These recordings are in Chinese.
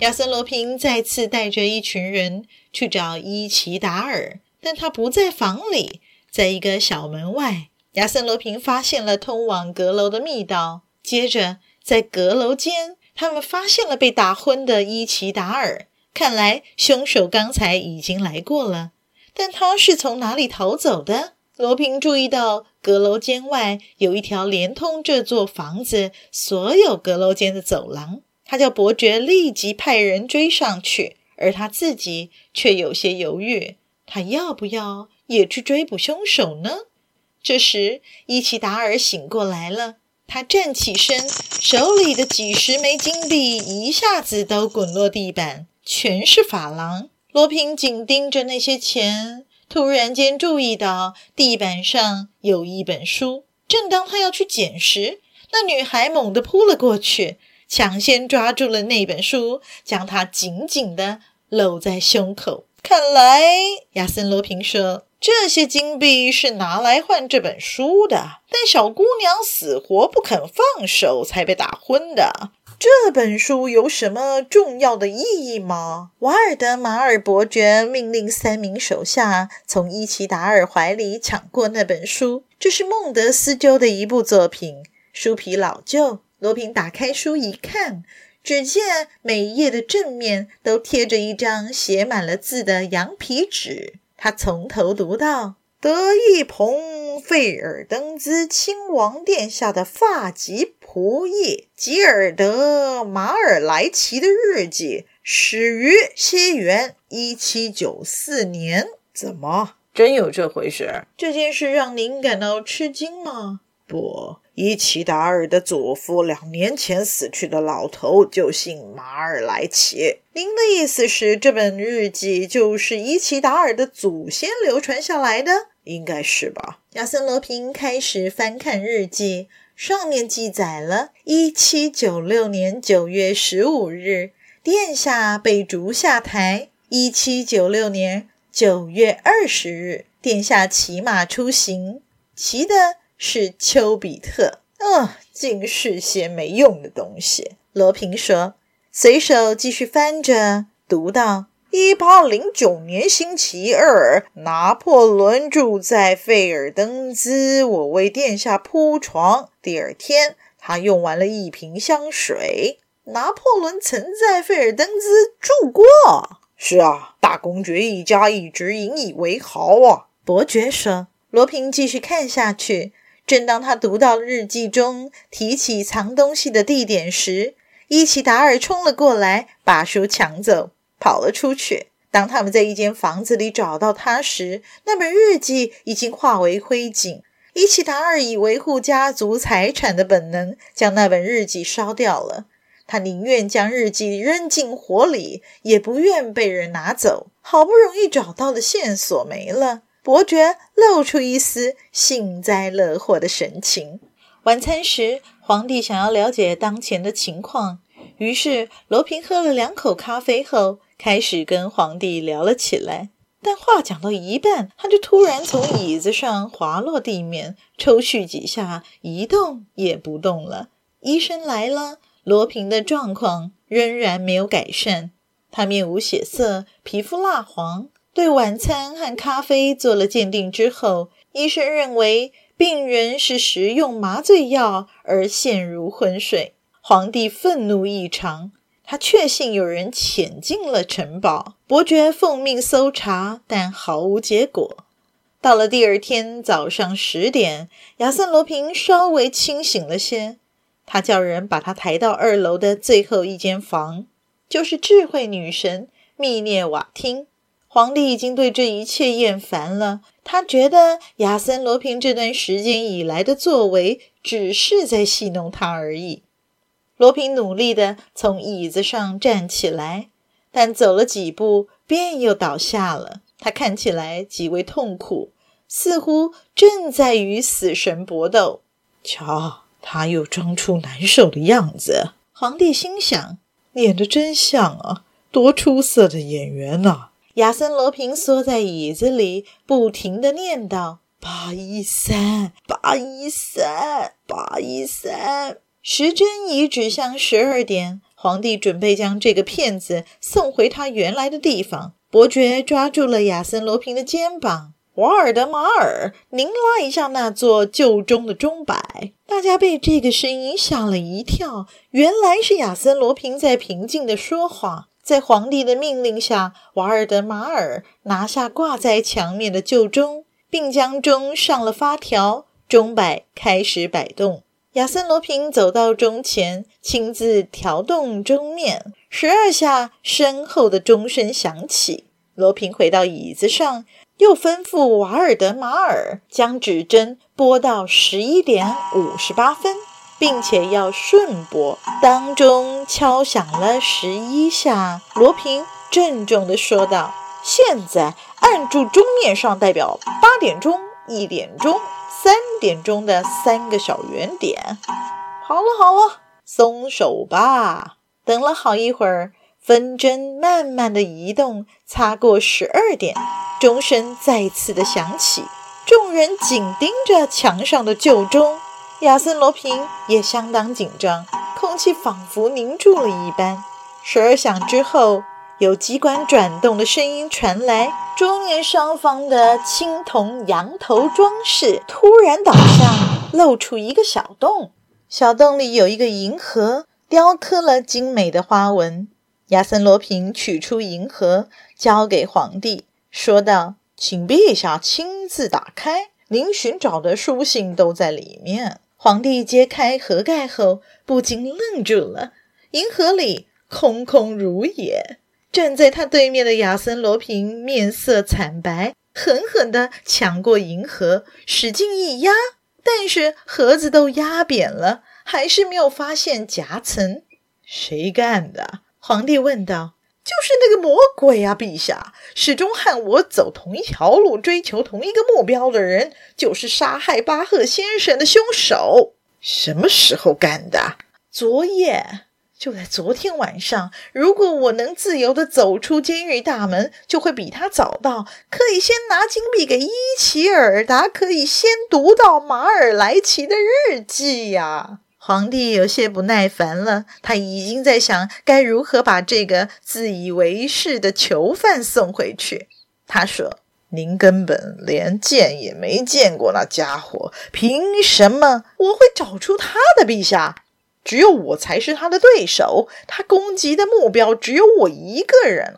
亚森·罗平再次带着一群人去找伊奇达尔，但他不在房里，在一个小门外。亚森·罗平发现了通往阁楼的密道，接着在阁楼间，他们发现了被打昏的伊奇达尔。看来凶手刚才已经来过了，但他是从哪里逃走的？罗平注意到阁楼间外有一条连通这座房子所有阁楼间的走廊。他叫伯爵立即派人追上去，而他自己却有些犹豫，他要不要也去追捕凶手呢？这时，伊奇达尔醒过来了，他站起身，手里的几十枚金币一下子都滚落地板，全是法郎。罗平紧盯着那些钱，突然间注意到地板上有一本书。正当他要去捡时，那女孩猛地扑了过去。抢先抓住了那本书，将它紧紧地搂在胸口。看来，亚森·罗平说：“这些金币是拿来换这本书的。但小姑娘死活不肯放手，才被打昏的。这本书有什么重要的意义吗？”瓦尔德马尔伯爵命令三名手下从伊奇达尔怀里抢过那本书。这是孟德斯鸠的一部作品，书皮老旧。罗平打开书一看，只见每一页的正面都贴着一张写满了字的羊皮纸。他从头读到：“德意蓬费尔登兹亲王殿下的发吉仆役吉尔德马尔莱奇的日记，始于西元一七九四年。”怎么，真有这回事？这件事让您感到吃惊吗？不。伊奇达尔的祖父两年前死去的老头就姓马尔莱奇。您的意思是，这本日记就是伊奇达尔的祖先流传下来的？应该是吧。亚森·罗平开始翻看日记，上面记载了1796年9月15日，殿下被逐下台；1796年9月20日，殿下骑马出行，骑的。是丘比特，哦，尽是些没用的东西。罗平说，随手继续翻着，读到一八零九年星期二，拿破仑住在费尔登兹，我为殿下铺床。第二天，他用完了一瓶香水。拿破仑曾在费尔登兹住过。是啊，大公爵一家一直引以为豪啊。伯爵说。罗平继续看下去。正当他读到日记中提起藏东西的地点时，伊奇达尔冲了过来，把书抢走，跑了出去。当他们在一间房子里找到他时，那本日记已经化为灰烬。伊奇达尔以维护家族财产的本能，将那本日记烧掉了。他宁愿将日记扔进火里，也不愿被人拿走。好不容易找到的线索没了。伯爵露出一丝幸灾乐祸的神情。晚餐时，皇帝想要了解当前的情况，于是罗平喝了两口咖啡后，开始跟皇帝聊了起来。但话讲到一半，他就突然从椅子上滑落地面，抽搐几下，一动也不动了。医生来了，罗平的状况仍然没有改善，他面无血色，皮肤蜡黄。对晚餐和咖啡做了鉴定之后，医生认为病人是食用麻醉药而陷入昏睡。皇帝愤怒异常，他确信有人潜进了城堡。伯爵奉命搜查，但毫无结果。到了第二天早上十点，亚森·罗平稍微清醒了些，他叫人把他抬到二楼的最后一间房，就是智慧女神密涅瓦厅。皇帝已经对这一切厌烦了。他觉得亚森·罗平这段时间以来的作为，只是在戏弄他而已。罗平努力地从椅子上站起来，但走了几步便又倒下了。他看起来极为痛苦，似乎正在与死神搏斗。瞧，他又装出难受的样子。皇帝心想：演得真像啊，多出色的演员啊！亚森·罗平缩在椅子里，不停地念叨：“八一三，八一三，八一三。”时针已指向十二点，皇帝准备将这个骗子送回他原来的地方。伯爵抓住了亚森·罗平的肩膀：“瓦尔德马尔，您拉一下那座旧钟的钟摆。”大家被这个声音吓了一跳，原来是亚森·罗平在平静地说话。在皇帝的命令下，瓦尔德马尔拿下挂在墙面的旧钟，并将钟上了发条，钟摆开始摆动。亚森·罗平走到钟前，亲自调动钟面，十二下，深厚的钟声响起。罗平回到椅子上，又吩咐瓦尔德马尔将指针拨到十一点五十八分。并且要顺拨。当钟敲响了十一下，罗平郑重地说道：“现在按住钟面上代表八点钟、一点钟、三点钟的三个小圆点。好了好了，松手吧。”等了好一会儿，分针慢慢地移动，擦过十二点，钟声再次的响起。众人紧盯着墙上的旧钟。亚森·罗平也相当紧张，空气仿佛凝住了一般。十二响之后，有机关转动的声音传来，桌面上方的青铜羊头装饰突然倒下，露出一个小洞。小洞里有一个银盒，雕刻了精美的花纹。亚森·罗平取出银盒，交给皇帝，说道：“请陛下亲自打开，您寻找的书信都在里面。”皇帝揭开盒盖后，不禁愣住了。银盒里空空如也。站在他对面的亚森·罗平面色惨白，狠狠地抢过银盒，使劲一压，但是盒子都压扁了，还是没有发现夹层。谁干的？皇帝问道。就是那个魔鬼啊，陛下！始终和我走同一条路，追求同一个目标的人，就是杀害巴赫先生的凶手。什么时候干的？昨夜，就在昨天晚上。如果我能自由地走出监狱大门，就会比他早到，可以先拿金币给伊奇尔达，可以先读到马尔莱奇的日记呀。皇帝有些不耐烦了，他已经在想该如何把这个自以为是的囚犯送回去。他说：“您根本连见也没见过那家伙，凭什么我会找出他的？陛下，只有我才是他的对手，他攻击的目标只有我一个人。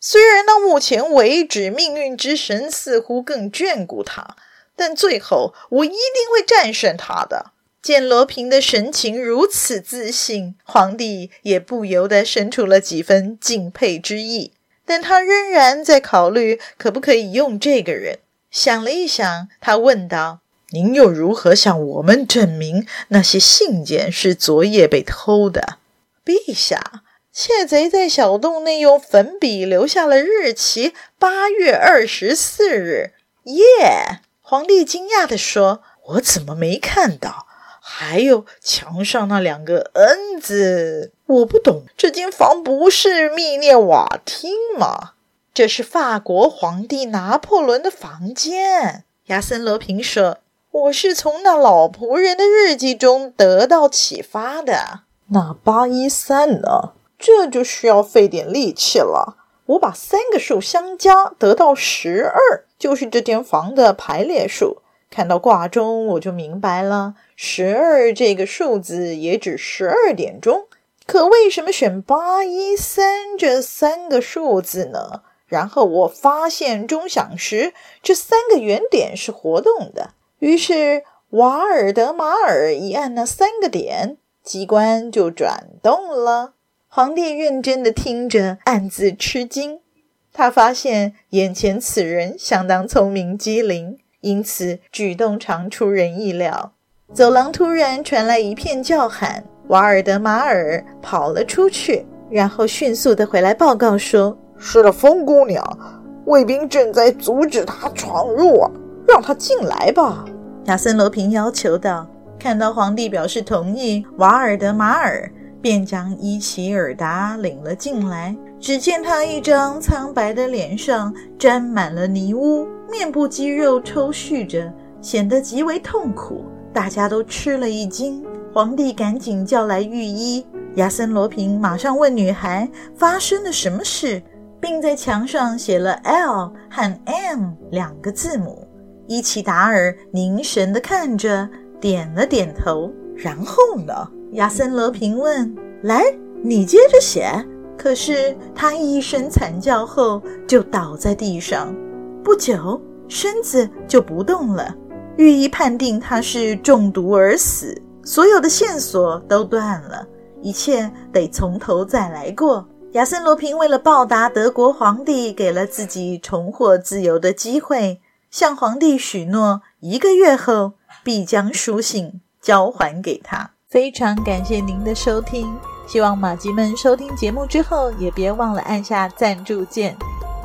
虽然到目前为止，命运之神似乎更眷顾他，但最后我一定会战胜他的。”见罗平的神情如此自信，皇帝也不由得生出了几分敬佩之意。但他仍然在考虑可不可以用这个人。想了一想，他问道：“您又如何向我们证明那些信件是昨夜被偷的？”陛下，窃贼在小洞内用粉笔留下了日期：八月二十四日。耶！皇帝惊讶地说：“我怎么没看到？”还有墙上那两个 N 字，我不懂。这间房不是密涅瓦厅吗？这是法国皇帝拿破仑的房间。亚森·罗平说：“我是从那老仆人的日记中得到启发的。”那八一三呢？这就需要费点力气了。我把三个数相加，得到十二，就是这间房的排列数。看到挂钟，我就明白了。十二这个数字也指十二点钟，可为什么选八一三这三个数字呢？然后我发现钟响时这三个圆点是活动的，于是瓦尔德马尔一按那三个点，机关就转动了。皇帝认真地听着，暗自吃惊。他发现眼前此人相当聪明机灵，因此举动常出人意料。走廊突然传来一片叫喊：“瓦尔德马尔跑了出去，然后迅速的回来报告说：“是的，风姑娘，卫兵正在阻止他闯入啊，让他进来吧。”亚森罗平要求道。看到皇帝表示同意，瓦尔德马尔便将伊奇尔达领了进来。只见他一张苍白的脸上沾满了泥污，面部肌肉抽搐着，显得极为痛苦。大家都吃了一惊。皇帝赶紧叫来御医，亚森罗平马上问女孩发生了什么事，并在墙上写了 L 和 M 两个字母。伊奇达尔凝神地看着。点了点头，然后呢？亚森罗平问：“来，你接着写。”可是他一声惨叫后就倒在地上，不久身子就不动了。御医判定他是中毒而死，所有的线索都断了，一切得从头再来过。亚森罗平为了报答德国皇帝给了自己重获自由的机会，向皇帝许诺一个月后。必将书信交还给他。非常感谢您的收听，希望马吉们收听节目之后，也别忘了按下赞助键，